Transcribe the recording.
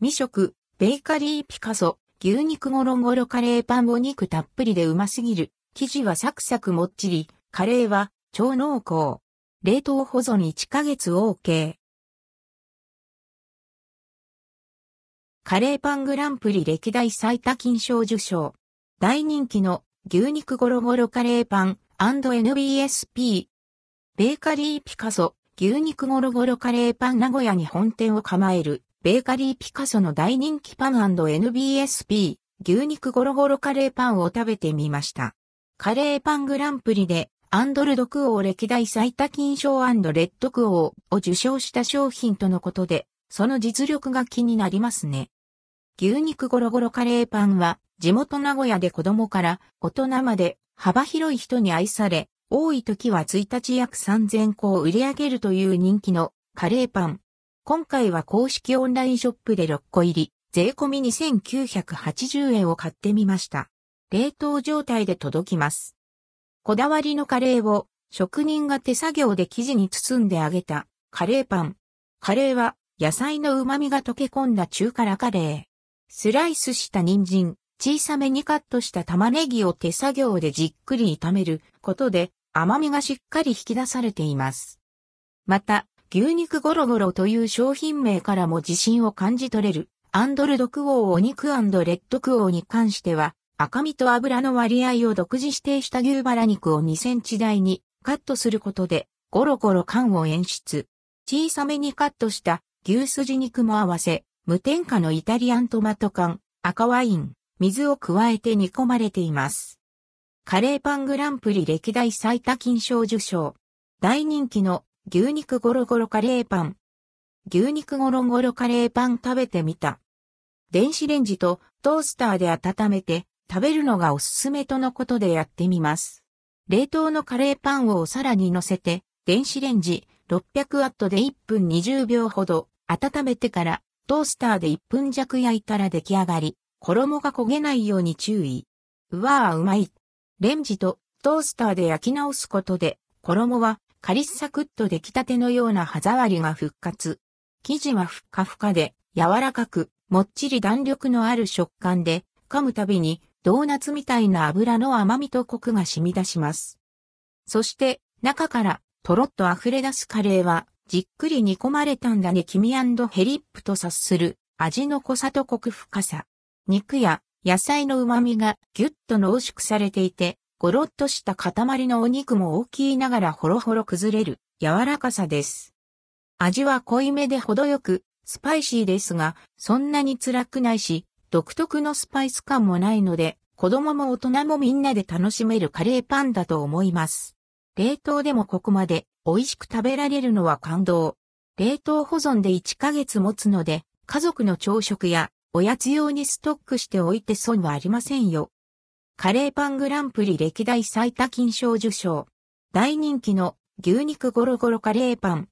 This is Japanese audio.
未食、ベーカリーピカソ、牛肉ゴロゴロカレーパンお肉たっぷりでうますぎる。生地はサクサクもっちり、カレーは超濃厚。冷凍保存1ヶ月 OK。カレーパングランプリ歴代最多金賞受賞。大人気の牛肉ゴロゴロカレーパン &NBSP。ベーカリーピカソ、牛肉ゴロゴロカレーパン名古屋に本店を構える、ベーカリーピカソの大人気パン &NBSP。牛肉ゴロゴロカレーパンを食べてみました。カレーパングランプリで、アンドルドクオー歴代最多金賞レッドクオーを受賞した商品とのことで、その実力が気になりますね。牛肉ゴロゴロカレーパンは、地元名古屋で子供から大人まで幅広い人に愛され、多い時は1日約3000個を売り上げるという人気のカレーパン。今回は公式オンラインショップで6個入り、税込み2980円を買ってみました。冷凍状態で届きます。こだわりのカレーを職人が手作業で生地に包んで揚げたカレーパン。カレーは野菜の旨味が溶け込んだ中辛カレー。スライスした人参、小さめにカットした玉ねぎを手作業でじっくり炒めることで甘みがしっかり引き出されています。また、牛肉ゴロゴロという商品名からも自信を感じ取れるアンドルドクオーお肉レッドクオーに関しては赤身と油の割合を独自指定した牛バラ肉を2センチ台にカットすることで、ゴロゴロ感を演出。小さめにカットした牛すじ肉も合わせ、無添加のイタリアントマト缶、赤ワイン、水を加えて煮込まれています。カレーパングランプリ歴代最多金賞受賞。大人気の牛肉ゴロゴロカレーパン。牛肉ゴロゴロカレーパン食べてみた。電子レンジとトースターで温めて食べるのがおすすめとのことでやってみます。冷凍のカレーパンをお皿に乗せて、電子レンジ600ワットで1分20秒ほど温めてからトースターで1分弱焼いたら出来上がり、衣が焦げないように注意。うわぁうまい。レンジとトースターで焼き直すことで、衣はカリッサクッと出来たてのような歯触りが復活。生地はふっかふかで柔らかく、もっちり弾力のある食感で、噛むたびにドーナツみたいな油の甘みとコクが染み出します。そして、中からとろっと溢れ出すカレーは、じっくり煮込まれたんだね黄身ヘリップと察する味の濃さとコク深さ。肉や野菜の旨味がぎゅっと濃縮されていて、ゴロッとした塊のお肉も大きいながらほろほろ崩れる柔らかさです。味は濃いめで程よく、スパイシーですが、そんなに辛くないし、独特のスパイス感もないので、子供も大人もみんなで楽しめるカレーパンだと思います。冷凍でもここまで美味しく食べられるのは感動。冷凍保存で1ヶ月持つので、家族の朝食やおやつ用にストックしておいて損はありませんよ。カレーパングランプリ歴代最多金賞受賞。大人気の牛肉ゴロゴロカレーパン。